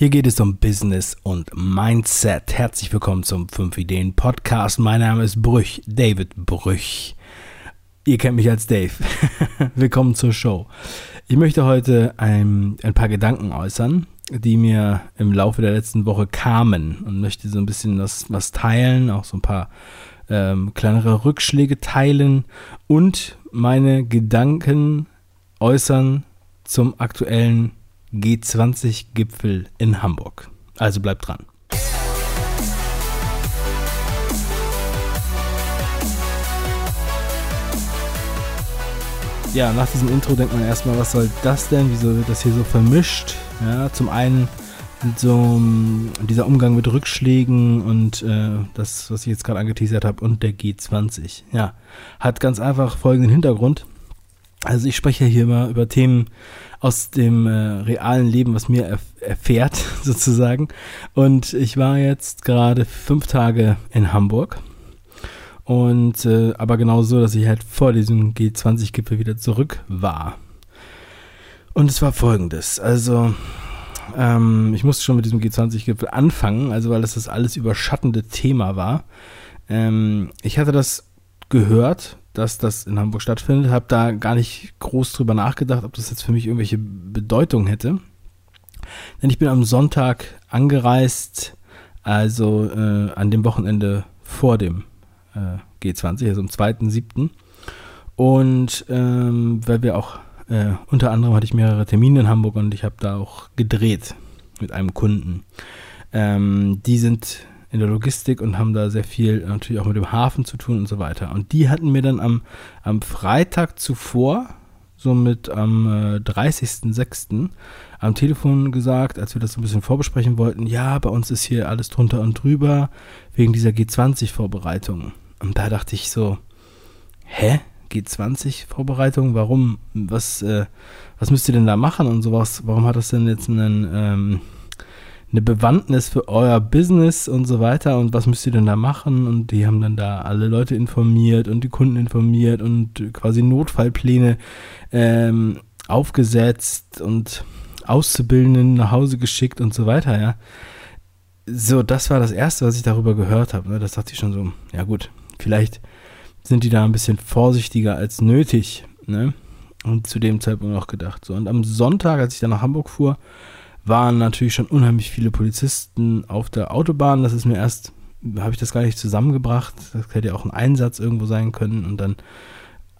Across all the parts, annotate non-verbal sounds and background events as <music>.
Hier geht es um Business und Mindset. Herzlich willkommen zum 5 Ideen Podcast. Mein Name ist Brüch, David Brüch. Ihr kennt mich als Dave. <laughs> willkommen zur Show. Ich möchte heute ein, ein paar Gedanken äußern, die mir im Laufe der letzten Woche kamen und möchte so ein bisschen das, was teilen, auch so ein paar ähm, kleinere Rückschläge teilen und meine Gedanken äußern zum aktuellen G20-Gipfel in Hamburg. Also bleibt dran. Ja, nach diesem Intro denkt man erstmal, was soll das denn? Wieso wird das hier so vermischt? Ja, zum einen so dieser Umgang mit Rückschlägen und äh, das, was ich jetzt gerade angeteasert habe, und der G20. Ja, hat ganz einfach folgenden Hintergrund. Also ich spreche hier immer über Themen aus dem äh, realen Leben, was mir erf erfährt <laughs> sozusagen. Und ich war jetzt gerade fünf Tage in Hamburg. Und äh, aber genau so, dass ich halt vor diesem G20-Gipfel wieder zurück war. Und es war folgendes. Also, ähm, ich musste schon mit diesem G20-Gipfel anfangen, also weil das das alles überschattende Thema war. Ähm, ich hatte das gehört dass das in Hamburg stattfindet. Habe da gar nicht groß drüber nachgedacht, ob das jetzt für mich irgendwelche Bedeutung hätte. Denn ich bin am Sonntag angereist, also äh, an dem Wochenende vor dem äh, G20, also am 2.7. Und ähm, weil wir auch, äh, unter anderem hatte ich mehrere Termine in Hamburg und ich habe da auch gedreht mit einem Kunden. Ähm, die sind in der Logistik und haben da sehr viel natürlich auch mit dem Hafen zu tun und so weiter. Und die hatten mir dann am, am Freitag zuvor, somit am äh, 30.06., am Telefon gesagt, als wir das so ein bisschen vorbesprechen wollten, ja, bei uns ist hier alles drunter und drüber, wegen dieser G20-Vorbereitung. Und da dachte ich so, hä? G20-Vorbereitung? Warum? Was, äh, was müsst ihr denn da machen und sowas? Warum hat das denn jetzt einen, ähm, eine Bewandtnis für euer Business und so weiter und was müsst ihr denn da machen und die haben dann da alle Leute informiert und die Kunden informiert und quasi Notfallpläne ähm, aufgesetzt und Auszubildenden nach Hause geschickt und so weiter, ja. So, das war das Erste, was ich darüber gehört habe. Ne? Das dachte ich schon so, ja gut, vielleicht sind die da ein bisschen vorsichtiger als nötig, ne? Und zu dem Zeitpunkt auch gedacht. So, und am Sonntag, als ich dann nach Hamburg fuhr, waren natürlich schon unheimlich viele Polizisten auf der Autobahn. Das ist mir erst, habe ich das gar nicht zusammengebracht. Das hätte ja auch ein Einsatz irgendwo sein können. Und dann,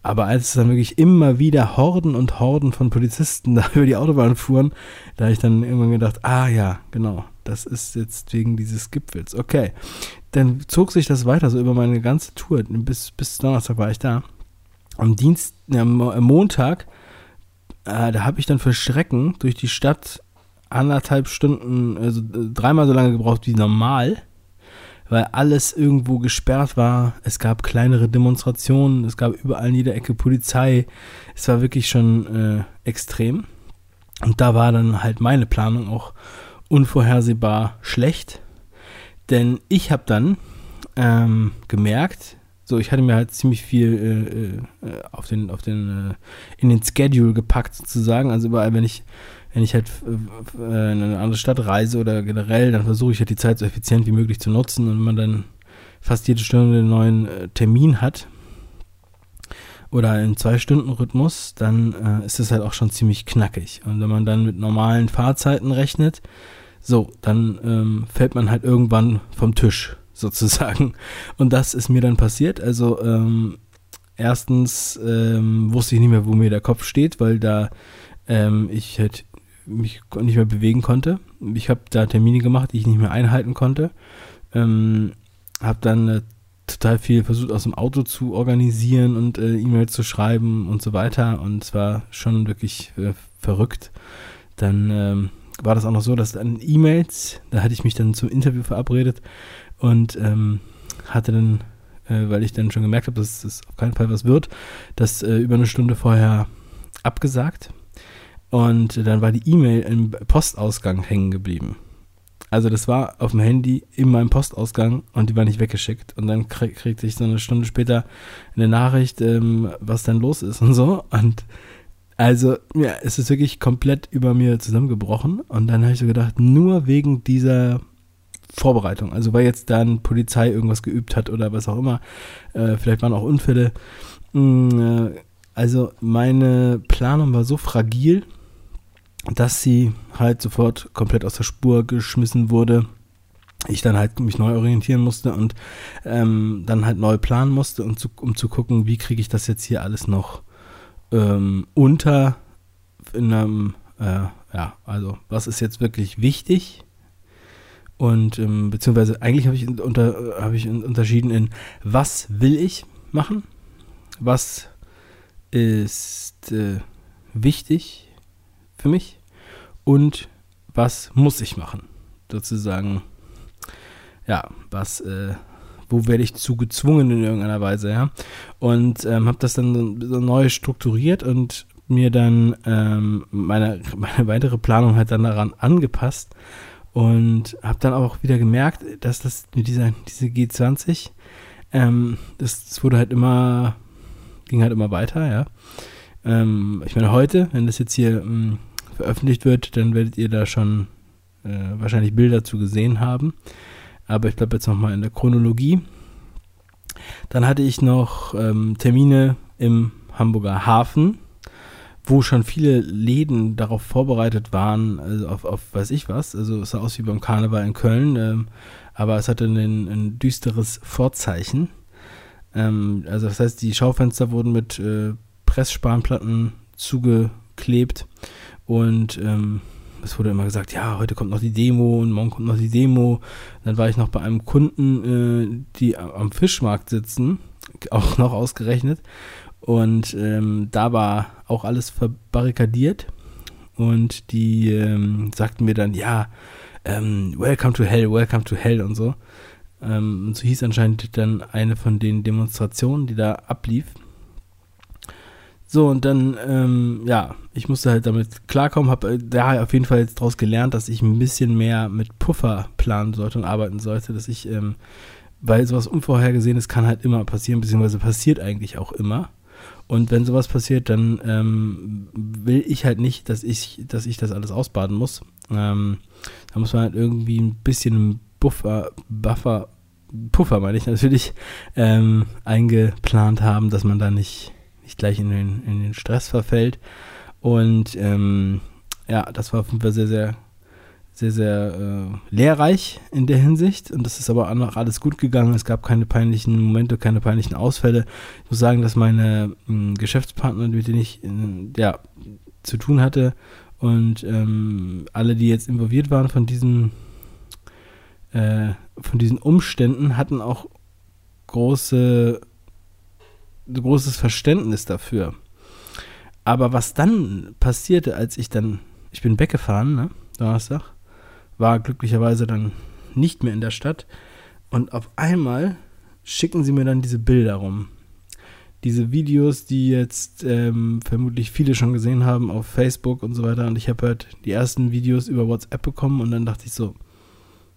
aber als es dann wirklich immer wieder Horden und Horden von Polizisten <laughs> da über die Autobahn fuhren, da habe ich dann irgendwann gedacht, ah ja, genau, das ist jetzt wegen dieses Gipfels. Okay. Dann zog sich das weiter, so über meine ganze Tour. Bis, bis Donnerstag war ich da. Am Dienst, am Montag, äh, da habe ich dann für Schrecken durch die Stadt anderthalb Stunden, also dreimal so lange gebraucht wie normal, weil alles irgendwo gesperrt war. Es gab kleinere Demonstrationen, es gab überall in jeder Ecke Polizei. Es war wirklich schon äh, extrem. Und da war dann halt meine Planung auch unvorhersehbar schlecht. Denn ich habe dann ähm, gemerkt, so ich hatte mir halt ziemlich viel äh, äh, auf den, auf den, äh, in den Schedule gepackt sozusagen. Also überall, wenn ich wenn ich halt äh, äh, in eine andere Stadt reise oder generell, dann versuche ich halt die Zeit so effizient wie möglich zu nutzen. Und wenn man dann fast jede Stunde einen neuen äh, Termin hat oder einen Zwei-Stunden-Rhythmus, dann äh, ist das halt auch schon ziemlich knackig. Und wenn man dann mit normalen Fahrzeiten rechnet, so, dann ähm, fällt man halt irgendwann vom Tisch sozusagen. Und das ist mir dann passiert. Also ähm, erstens ähm, wusste ich nicht mehr, wo mir der Kopf steht, weil da ähm, ich halt mich nicht mehr bewegen konnte. Ich habe da Termine gemacht, die ich nicht mehr einhalten konnte. Ähm, habe dann äh, total viel versucht aus dem Auto zu organisieren und äh, E-Mails zu schreiben und so weiter. Und es war schon wirklich äh, verrückt. Dann ähm, war das auch noch so, dass dann E-Mails, da hatte ich mich dann zum Interview verabredet und ähm, hatte dann, äh, weil ich dann schon gemerkt habe, dass es auf keinen Fall was wird, das äh, über eine Stunde vorher abgesagt und dann war die E-Mail im Postausgang hängen geblieben. Also das war auf dem Handy in meinem Postausgang und die war nicht weggeschickt. Und dann krieg, kriegte ich so eine Stunde später eine Nachricht, ähm, was denn los ist und so. Und Also, ja, es ist wirklich komplett über mir zusammengebrochen. Und dann habe ich so gedacht, nur wegen dieser Vorbereitung, also weil jetzt dann Polizei irgendwas geübt hat oder was auch immer, äh, vielleicht waren auch Unfälle. Mm, äh, also meine Planung war so fragil, dass sie halt sofort komplett aus der Spur geschmissen wurde. Ich dann halt mich neu orientieren musste und ähm, dann halt neu planen musste, um zu, um zu gucken, wie kriege ich das jetzt hier alles noch ähm, unter in einem, äh, ja, also was ist jetzt wirklich wichtig und ähm, beziehungsweise eigentlich habe ich, unter, hab ich unterschieden in, was will ich machen, was ist äh, wichtig für mich und was muss ich machen. Sozusagen, ja, was, äh, wo werde ich zu gezwungen in irgendeiner Weise, ja. Und ähm, habe das dann so neu strukturiert und mir dann ähm, meine, <laughs> meine weitere Planung halt dann daran angepasst und habe dann auch wieder gemerkt, dass das mit diese G20, ähm, das, das wurde halt immer, ging halt immer weiter, ja. Ähm, ich meine, heute, wenn das jetzt hier ähm, veröffentlicht wird, dann werdet ihr da schon äh, wahrscheinlich Bilder zu gesehen haben. Aber ich bleibe jetzt nochmal in der Chronologie. Dann hatte ich noch ähm, Termine im Hamburger Hafen, wo schon viele Läden darauf vorbereitet waren, also auf, auf weiß ich was. Also es sah aus wie beim Karneval in Köln, ähm, aber es hatte ein, ein düsteres Vorzeichen. Ähm, also das heißt, die Schaufenster wurden mit äh, Pressspanplatten zugeklebt und ähm, es wurde immer gesagt, ja, heute kommt noch die Demo und morgen kommt noch die Demo. Dann war ich noch bei einem Kunden, äh, die am Fischmarkt sitzen, auch noch ausgerechnet. Und ähm, da war auch alles verbarrikadiert. Und die ähm, sagten mir dann, ja, ähm, welcome to hell, welcome to hell und so. Ähm, und so hieß anscheinend dann eine von den Demonstrationen, die da ablief. So, und dann, ähm, ja, ich musste halt damit klarkommen, habe äh, da auf jeden Fall jetzt daraus gelernt, dass ich ein bisschen mehr mit Puffer planen sollte und arbeiten sollte, dass ich, ähm, weil sowas Unvorhergesehenes kann halt immer passieren, beziehungsweise passiert eigentlich auch immer. Und wenn sowas passiert, dann ähm, will ich halt nicht, dass ich, dass ich das alles ausbaden muss. Ähm, da muss man halt irgendwie ein bisschen Buffer, Buffer, Puffer meine ich natürlich, ähm, eingeplant haben, dass man da nicht nicht gleich in den, in den Stress verfällt. Und ähm, ja, das war auf jeden Fall sehr, sehr, sehr, sehr äh, lehrreich in der Hinsicht. Und das ist aber auch noch alles gut gegangen. Es gab keine peinlichen Momente, keine peinlichen Ausfälle. Ich muss sagen, dass meine äh, Geschäftspartner, mit denen ich äh, ja, zu tun hatte, und ähm, alle, die jetzt involviert waren von diesen, äh, von diesen Umständen, hatten auch große großes Verständnis dafür. Aber was dann passierte, als ich dann, ich bin weggefahren, ne, Donnerstag, war glücklicherweise dann nicht mehr in der Stadt und auf einmal schicken sie mir dann diese Bilder rum. Diese Videos, die jetzt ähm, vermutlich viele schon gesehen haben auf Facebook und so weiter. Und ich habe halt die ersten Videos über WhatsApp bekommen und dann dachte ich so,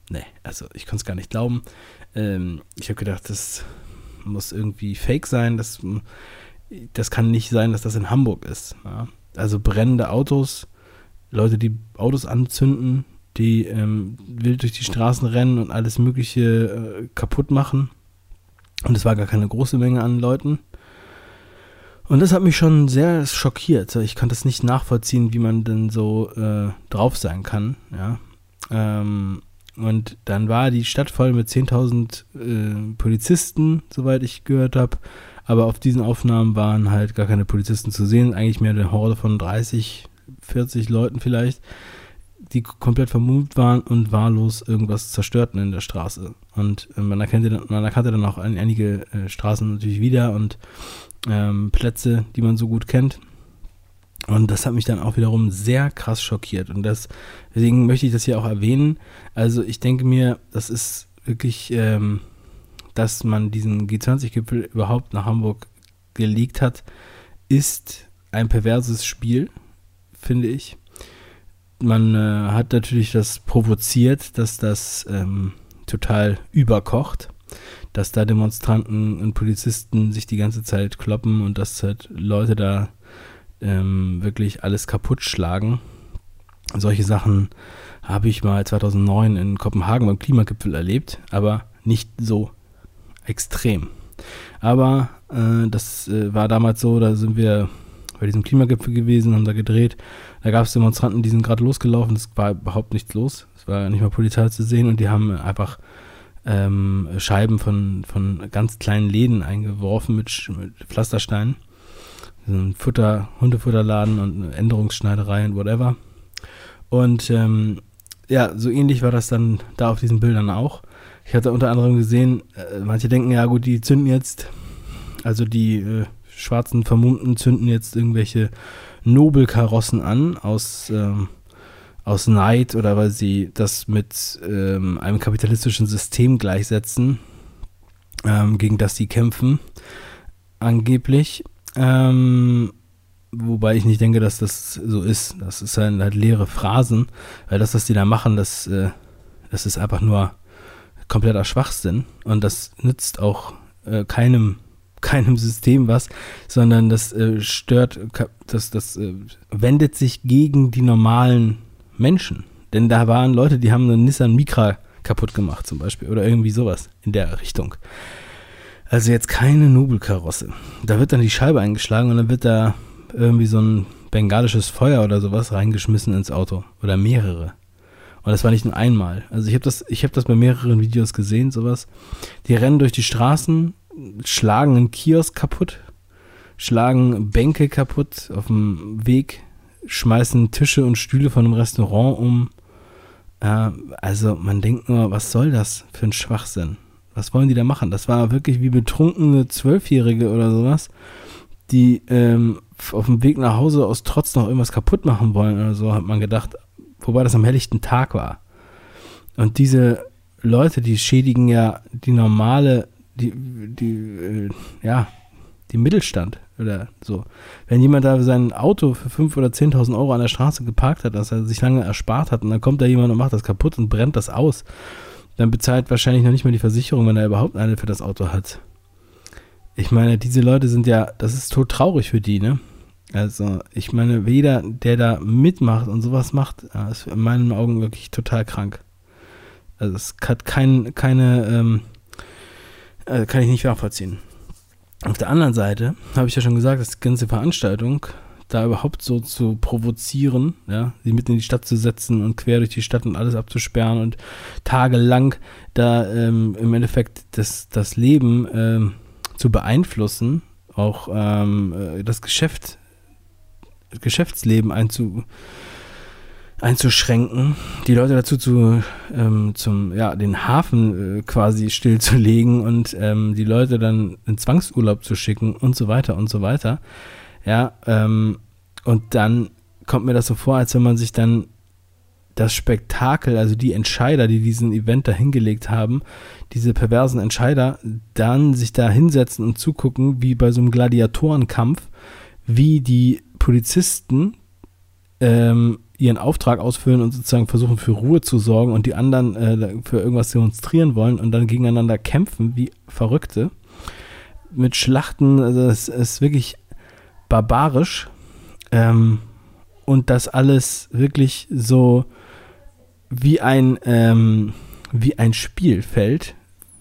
nee, also ich konnte es gar nicht glauben. Ähm, ich habe gedacht, das muss irgendwie fake sein. Das, das kann nicht sein, dass das in Hamburg ist. Ja. Also brennende Autos, Leute, die Autos anzünden, die ähm, wild durch die Straßen rennen und alles Mögliche äh, kaputt machen. Und es war gar keine große Menge an Leuten. Und das hat mich schon sehr schockiert. Ich konnte es nicht nachvollziehen, wie man denn so äh, drauf sein kann. Ja. Ähm, und dann war die Stadt voll mit 10.000 äh, Polizisten, soweit ich gehört habe. Aber auf diesen Aufnahmen waren halt gar keine Polizisten zu sehen. Eigentlich mehr eine Horde von 30, 40 Leuten vielleicht, die komplett vermummt waren und wahllos irgendwas zerstörten in der Straße. Und äh, man, erkannte, man erkannte dann auch einige äh, Straßen natürlich wieder und ähm, Plätze, die man so gut kennt. Und das hat mich dann auch wiederum sehr krass schockiert. Und das, deswegen möchte ich das hier auch erwähnen. Also ich denke mir, das ist wirklich, ähm, dass man diesen G20-Gipfel überhaupt nach Hamburg gelegt hat, ist ein perverses Spiel, finde ich. Man äh, hat natürlich das provoziert, dass das ähm, total überkocht, dass da Demonstranten und Polizisten sich die ganze Zeit kloppen und dass halt Leute da ähm, wirklich alles kaputt schlagen. Solche Sachen habe ich mal 2009 in Kopenhagen beim Klimagipfel erlebt, aber nicht so extrem. Aber äh, das äh, war damals so, da sind wir bei diesem Klimagipfel gewesen, haben da gedreht. Da gab es Demonstranten, die sind gerade losgelaufen, es war überhaupt nichts los. Es war nicht mal Polizei zu sehen und die haben einfach ähm, Scheiben von, von ganz kleinen Läden eingeworfen mit, mit Pflastersteinen. ein Futter, Hundefutterladen und eine Änderungsschneiderei und whatever. Und ähm, ja, so ähnlich war das dann da auf diesen Bildern auch. Ich hatte unter anderem gesehen, äh, manche denken, ja gut, die zünden jetzt, also die äh, schwarzen Vermummten zünden jetzt irgendwelche Nobelkarossen an aus, ähm, aus Neid oder weil sie das mit ähm, einem kapitalistischen System gleichsetzen, ähm, gegen das sie kämpfen, angeblich. Ähm, wobei ich nicht denke, dass das so ist. Das ist halt, halt leere Phrasen, weil das, was die da machen, das, äh, das ist einfach nur kompletter Schwachsinn und das nützt auch äh, keinem keinem System was, sondern das äh, stört, das, das äh, wendet sich gegen die normalen Menschen. Denn da waren Leute, die haben einen Nissan Micra kaputt gemacht zum Beispiel oder irgendwie sowas in der Richtung. Also jetzt keine Nobelkarosse. Da wird dann die Scheibe eingeschlagen und dann wird da irgendwie so ein bengalisches Feuer oder sowas reingeschmissen ins Auto oder mehrere. Und das war nicht nur einmal. Also ich habe das, ich habe das bei mehreren Videos gesehen, sowas. Die rennen durch die Straßen, schlagen einen Kiosk kaputt, schlagen Bänke kaputt auf dem Weg, schmeißen Tische und Stühle von einem Restaurant um. Äh, also man denkt nur, was soll das für ein Schwachsinn? Was wollen die da machen? Das war wirklich wie betrunkene Zwölfjährige oder sowas, die ähm, auf dem Weg nach Hause aus Trotz noch irgendwas kaputt machen wollen oder so, hat man gedacht. Wobei das am helllichten Tag war. Und diese Leute, die schädigen ja die normale, die, die, äh, ja, die Mittelstand oder so. Wenn jemand da sein Auto für 5.000 oder 10.000 Euro an der Straße geparkt hat, dass er sich lange erspart hat und dann kommt da jemand und macht das kaputt und brennt das aus, dann bezahlt wahrscheinlich noch nicht mal die Versicherung, wenn er überhaupt eine für das Auto hat. Ich meine, diese Leute sind ja, das ist tot traurig für die, ne? Also, ich meine, jeder, der da mitmacht und sowas macht, ist in meinen Augen wirklich total krank. Also, es hat kein, keine, ähm, äh, kann ich nicht nachvollziehen. Auf der anderen Seite habe ich ja schon gesagt, dass die ganze Veranstaltung da überhaupt so zu provozieren, ja, sie mitten in die Stadt zu setzen und quer durch die Stadt und alles abzusperren und tagelang da ähm, im Endeffekt das, das Leben ähm, zu beeinflussen, auch ähm, äh, das Geschäft Geschäftsleben einzu, einzuschränken, die Leute dazu zu, ähm, zum, ja, den Hafen äh, quasi stillzulegen und ähm, die Leute dann in Zwangsurlaub zu schicken und so weiter und so weiter. Ja, ähm, und dann kommt mir das so vor, als wenn man sich dann das Spektakel, also die Entscheider, die diesen Event da hingelegt haben, diese perversen Entscheider, dann sich da hinsetzen und zugucken, wie bei so einem Gladiatorenkampf, wie die Polizisten ähm, ihren Auftrag ausfüllen und sozusagen versuchen für Ruhe zu sorgen und die anderen äh, für irgendwas demonstrieren wollen und dann gegeneinander kämpfen wie Verrückte. Mit Schlachten, also es ist wirklich barbarisch. Ähm, und das alles wirklich so wie ein, ähm, wie ein Spielfeld,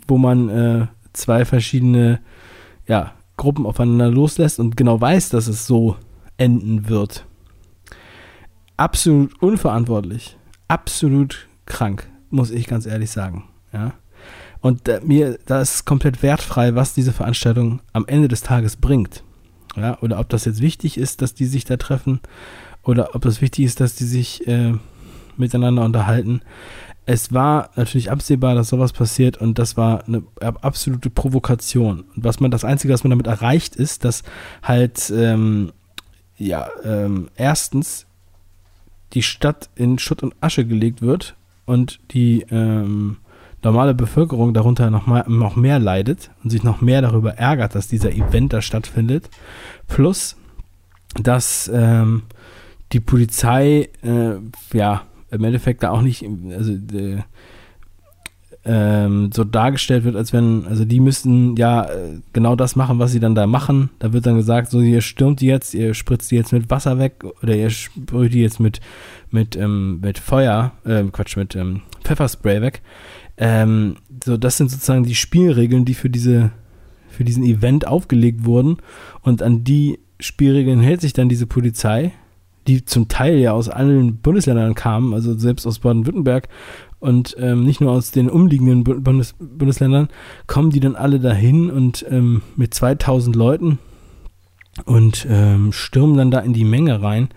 wo man äh, zwei verschiedene ja, Gruppen aufeinander loslässt und genau weiß, dass es so enden wird. Absolut unverantwortlich. Absolut krank, muss ich ganz ehrlich sagen. Ja. Und äh, mir, da ist komplett wertfrei, was diese Veranstaltung am Ende des Tages bringt. Ja, oder ob das jetzt wichtig ist, dass die sich da treffen, oder ob das wichtig ist, dass die sich äh, miteinander unterhalten. Es war natürlich absehbar, dass sowas passiert und das war eine absolute Provokation. Und was man, das Einzige, was man damit erreicht, ist, dass halt ähm, ja, ähm, erstens die Stadt in Schutt und Asche gelegt wird und die ähm, normale Bevölkerung darunter noch, mal, noch mehr leidet und sich noch mehr darüber ärgert, dass dieser Event da stattfindet. Plus, dass ähm, die Polizei äh, ja im Endeffekt da auch nicht, also äh, ähm, so dargestellt wird, als wenn, also die müssten ja äh, genau das machen, was sie dann da machen. Da wird dann gesagt, so ihr stürmt die jetzt, ihr spritzt die jetzt mit Wasser weg oder ihr sprüht die jetzt mit, mit, ähm, mit Feuer, äh, Quatsch, mit ähm, Pfefferspray weg. Ähm, so, das sind sozusagen die Spielregeln, die für diese, für diesen Event aufgelegt wurden. Und an die Spielregeln hält sich dann diese Polizei, die zum Teil ja aus allen Bundesländern kamen, also selbst aus Baden-Württemberg und ähm, nicht nur aus den umliegenden Bundes Bundesländern, kommen die dann alle dahin und ähm, mit 2000 Leuten und ähm, stürmen dann da in die Menge rein.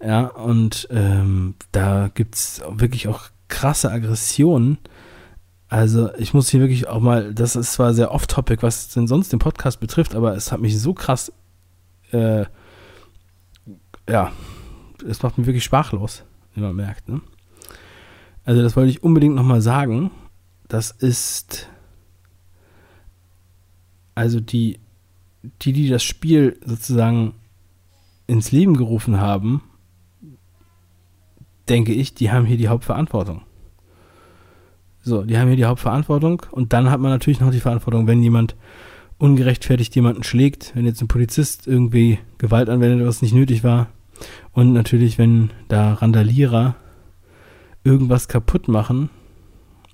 Ja, und ähm, da gibt es wirklich auch krasse Aggressionen. Also ich muss hier wirklich auch mal, das ist zwar sehr off-topic, was denn sonst den Podcast betrifft, aber es hat mich so krass, äh, ja, es macht mich wirklich sprachlos, wie man merkt. Ne? Also das wollte ich unbedingt nochmal sagen. Das ist also die, die, die das Spiel sozusagen ins Leben gerufen haben, denke ich, die haben hier die Hauptverantwortung. So, die haben hier die Hauptverantwortung und dann hat man natürlich noch die Verantwortung, wenn jemand ungerechtfertigt jemanden schlägt, wenn jetzt ein Polizist irgendwie Gewalt anwendet, was nicht nötig war. Und natürlich, wenn da Randalierer irgendwas kaputt machen,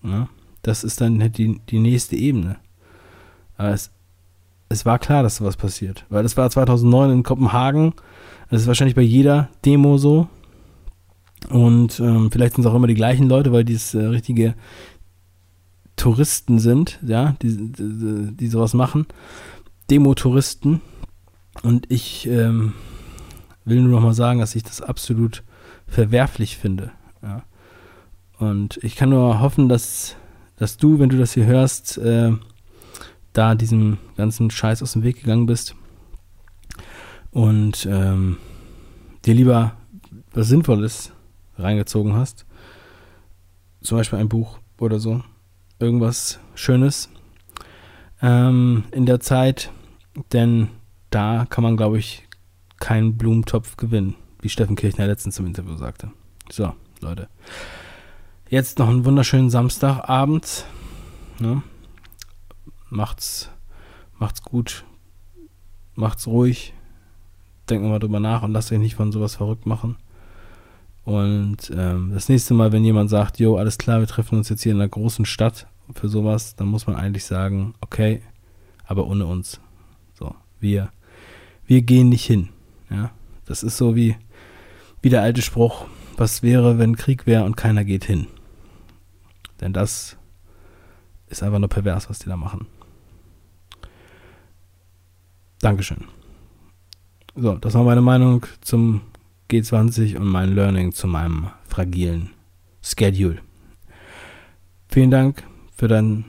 ja, das ist dann halt die, die nächste Ebene. Aber es, es war klar, dass sowas passiert. Weil das war 2009 in Kopenhagen. Das ist wahrscheinlich bei jeder Demo so. Und ähm, vielleicht sind es auch immer die gleichen Leute, weil die es äh, richtige Touristen sind, ja, die, die, die sowas machen. Demo-Touristen. Und ich ähm, will nur noch mal sagen, dass ich das absolut verwerflich finde. Ja. Und ich kann nur hoffen, dass, dass du, wenn du das hier hörst, äh, da diesem ganzen Scheiß aus dem Weg gegangen bist und ähm, dir lieber was Sinnvolles reingezogen hast. Zum Beispiel ein Buch oder so. Irgendwas Schönes ähm, in der Zeit, denn da kann man, glaube ich, keinen Blumentopf gewinnen, wie Steffen Kirchner letztens im Interview sagte. So, Leute. Jetzt noch einen wunderschönen Samstagabend. Ne? Macht's, macht's gut. Macht's ruhig. Denkt mal drüber nach und lasst euch nicht von sowas verrückt machen. Und ähm, das nächste Mal, wenn jemand sagt, jo, alles klar, wir treffen uns jetzt hier in einer großen Stadt für sowas, dann muss man eigentlich sagen, okay, aber ohne uns. So, wir, wir gehen nicht hin. Ja, das ist so wie, wie der alte Spruch, was wäre, wenn Krieg wäre und keiner geht hin. Denn das ist einfach nur pervers, was die da machen. Dankeschön. So, das war meine Meinung zum G20 und mein Learning zu meinem fragilen Schedule. Vielen Dank für deinen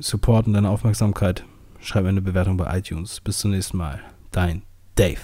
Support und deine Aufmerksamkeit. Schreib eine Bewertung bei iTunes. Bis zum nächsten Mal. Dein Dave.